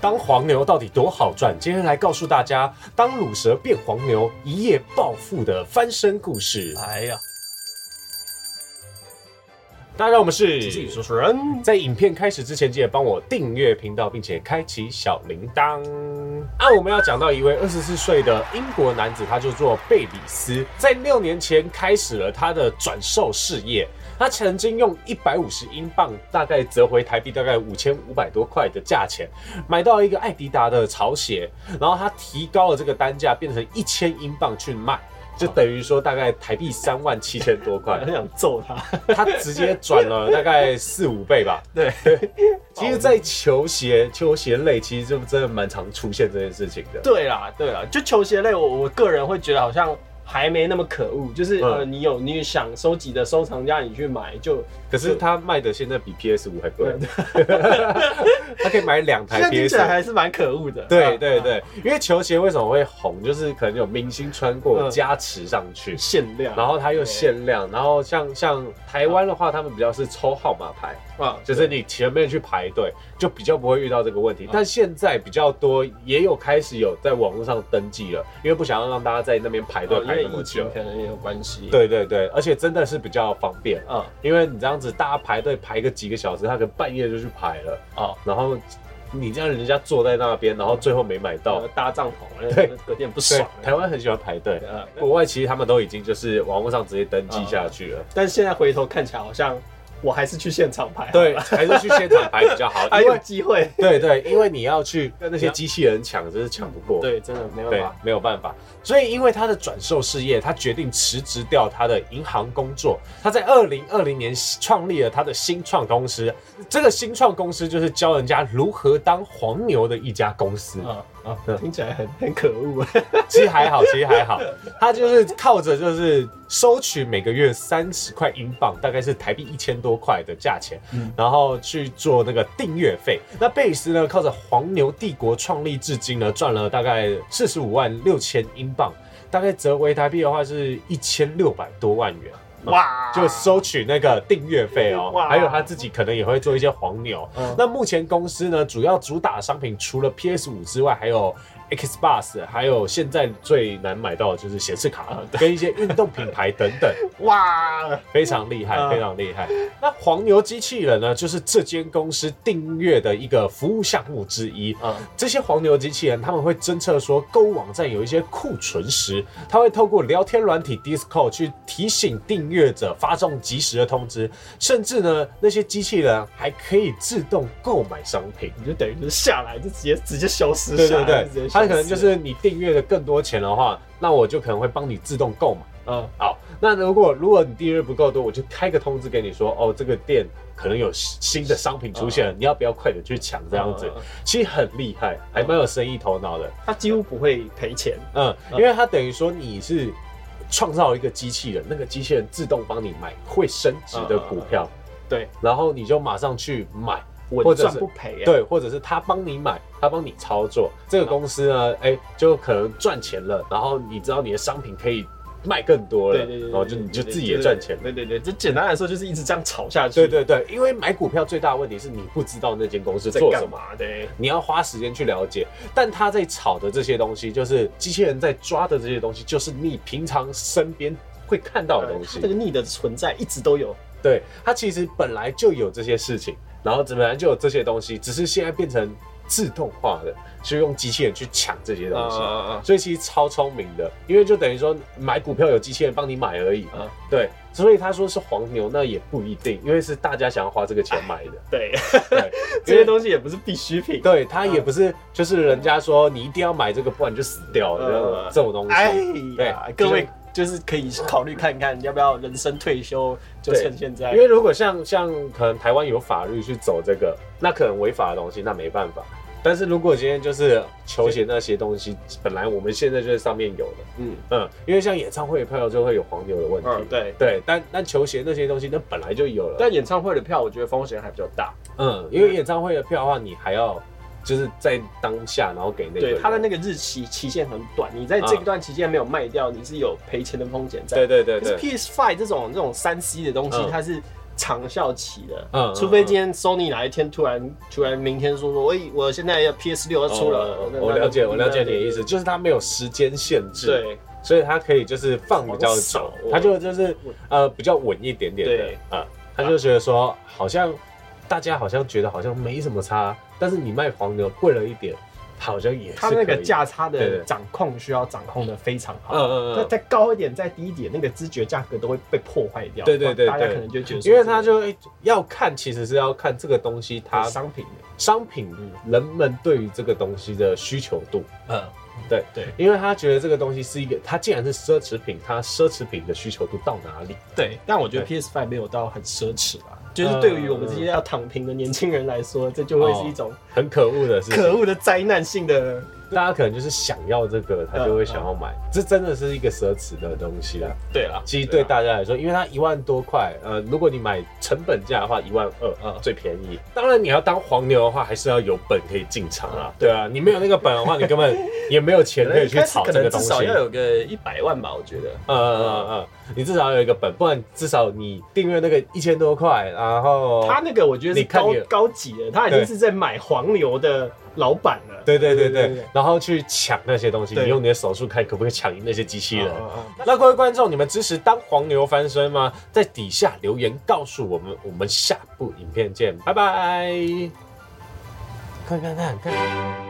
当黄牛到底多好赚？今天来告诉大家，当乳蛇变黄牛，一夜暴富的翻身故事。哎呀，大家好，我们是自己说书人，在影片开始之前，记得帮我订阅频道，并且开启小铃铛。啊，我们要讲到一位二十四岁的英国男子，他就做贝里斯，在六年前开始了他的转售事业。他曾经用一百五十英镑，大概折回台币大概五千五百多块的价钱，买到一个艾迪达的潮鞋，然后他提高了这个单价，变成一千英镑去卖，就等于说大概台币三万七千多块很。想揍他。他直接转了大概四五倍吧。对，其实，在球鞋、球鞋类，其实就真的蛮常出现这件事情的。对啦，对啦，就球鞋类，我我个人会觉得好像还没那么可恶，就是、呃，嗯你有你想收集的收藏家，你去买就。可是他卖的现在比 PS 五还贵，他可以买两台 PS 来还是蛮可恶的。对对对，因为球鞋为什么会红，就是可能有明星穿过嗯。加持上去，限量，然后它又限量，然后像像台湾的话，他们比较是抽号码牌，啊，就是你前面去排队，就比较不会遇到这个问题。但现在比较多，也有开始有在网络上登记了，因为不想要让大家在那边排队排那么久。可能也有关系。对对对，而且真的是比较方便，啊。因为你这样子大家排队排个几个小时，他可能半夜就去排了，啊，然后你这样人家坐在那边，然后最后没买到。呃，搭帐篷，对，有点不爽。，台湾很喜欢排队。呃，国外其实他们都已经就是网络上直接登记下去了，但现在回头看起来，好像我还是去现场拍。对，还是去现场拍比较好，还有机会。对对，因为你要去跟那些机器人抢，真是抢不过。对，真的没办对法。，没有办法。所以因为他的转售事业，他决定辞职掉他的银行工作。他在二零二零年创立了他的新创公司，这个新创公司就是教人家如何当黄牛的一家公司。啊听起来很很可恶。其实还好，其实还好，他就是靠着就是收取每个月三十块英镑，大概是台币一千多块的价钱，嗯然后去做那个订阅费。那贝里斯呢，靠着黄牛帝国创立至今呢，赚了大概四十五万六千英镑，大概折回台币的话是一千六百多万元。哇，就收取那个订阅费哦，哇。还有他自己可能也会做一些黄牛。嗯。那目前公司呢，主要主打商品除了 PS 五之外，还有 Xbox，还有现在最难买到的就是显示卡，跟一些运动品牌等等，哇，非常厉害，嗯。非常厉害。那黄牛机器人呢，就是这间公司订阅的一个服务项目之一。嗯。这些黄牛机器人，他们会侦测说购物网站有一些库存时，他会透过聊天软体 Discord 去提醒订阅者发送及时的通知，甚至呢，那些机器人还可以自动购买商品。你就等于就是下来就直接直接消失对对对它可能就是你订阅的更多钱的话，那我就可能会帮你自动购买。嗯好，那如果如果你订阅不够多，我就开个通知给你说，哦，这个店可能有新的商品出现了，你要不要快点去抢？这样子其实很厉害，还蛮有生意头脑的。他几乎不会赔钱。嗯，因为它等于说你是创造一个机器人，那个机器人自动帮你买会升值的股票，对，然后你就马上去买。或者是不赔。，对，或者是他帮你买，他帮你操作，这个公司呢，哎、就可能赚钱了，然后你知道你的商品可以卖更多了，对对对，然后就你就自己对对也赚钱。对对对，这简单来说就是一直这样炒下去。对对对，因为买股票最大的问题是你不知道那间公司在做什么，干嘛的？你要花时间去了解。但他在炒的这些东西，就是机器人在抓的这些东西，就是你平常身边会看到的东西这。个逆的存在一直都有。对，它其实本来就有这些事情，然后本来就有这些东西，只是现在变成自动化的，是用机器人去抢这些东西。啊所以其实超聪明的，因为就等于说买股票有机器人帮你买而已。啊！对，所以他说是黄牛，那也不一定，因为是大家想要花这个钱买的。对，对，这些东西也不是必需品。对，他也不是就是人家说你一定要买这个，不然你就死掉了这种呃这种东西。哎对呀，各位就是可以考虑看看，要不要人生退休就趁现在因。为如果像像可能台湾有法律去走这个，那可能违法的东西，那没办法。但是如果今天就是球鞋那些东西，本来我们现在就在上面有的，嗯嗯，因为像演唱会的票就会有黄牛的问题，嗯，对。对，但但球鞋那些东西那本来就有了，但演唱会的票，我觉得风险还比较大。嗯，因为演唱会的票的话，你还要就是在当下，然后给那个对，它的那个，日期期限很短，你在这段期间没有卖掉，你是有赔钱的风险在。对对对可是对，PS Five 这种这种三 C 的东西，嗯。它是长效期的，嗯嗯除非今天 Sony 哪一天突然突然明天说说，喂，我现在要 PS 六要出了，哦我了解，我了解你的意。思，就是它没有时间限制，，对。所以它可以就是放比较久，它就就是呃比较稳一点点的对。啊，他就觉得说好像大家好像觉得好像没什么差，但是你卖黄牛贵了一点，好像也是它那个价差的掌控需要掌控的非常好。嗯嗯嗯，那再高一点，再低一点，那个知觉价格都会被破坏掉。对对对大家可能就觉得，因为他就要看，其实是要看这个东西它它商品的，商品人们对于这个东西的需求度。嗯，对对因为他觉得这个东西是一个，它既然是奢侈品，它奢侈品的需求度到哪里？对。但我觉得 PS Five 没有到很奢侈吧，就是对于我们这些要躺平的年轻人来说，这就会是一种很可恶的事情。可恶的灾难性的。大家可能就是想要这个，他就会想要买，这真的是一个奢侈的东西啦。对了，其实对大家来说，因为它一万多块，呃，如果你买成本价的话，一万二，啊最便宜。当然，你要当黄牛的话，还是要有本可以进场啊嗯。对啊，你没有那个本的话，你根本也没有钱可以去炒可这个东西。能至少要有个一百万吧，我觉得。嗯嗯嗯嗯，你至少要有一个本，不然至少你订阅那个一千多块，然后他那个我觉得是高高级的，他已经是在买黄牛的老板了。对对对对对，然后去抢那些东西，你用你的手速看可不可以抢赢那些机器人。那各位观众，你们支持当黄牛翻身吗？在底下留言告诉我们，我们下部影片见，拜拜。看看看看。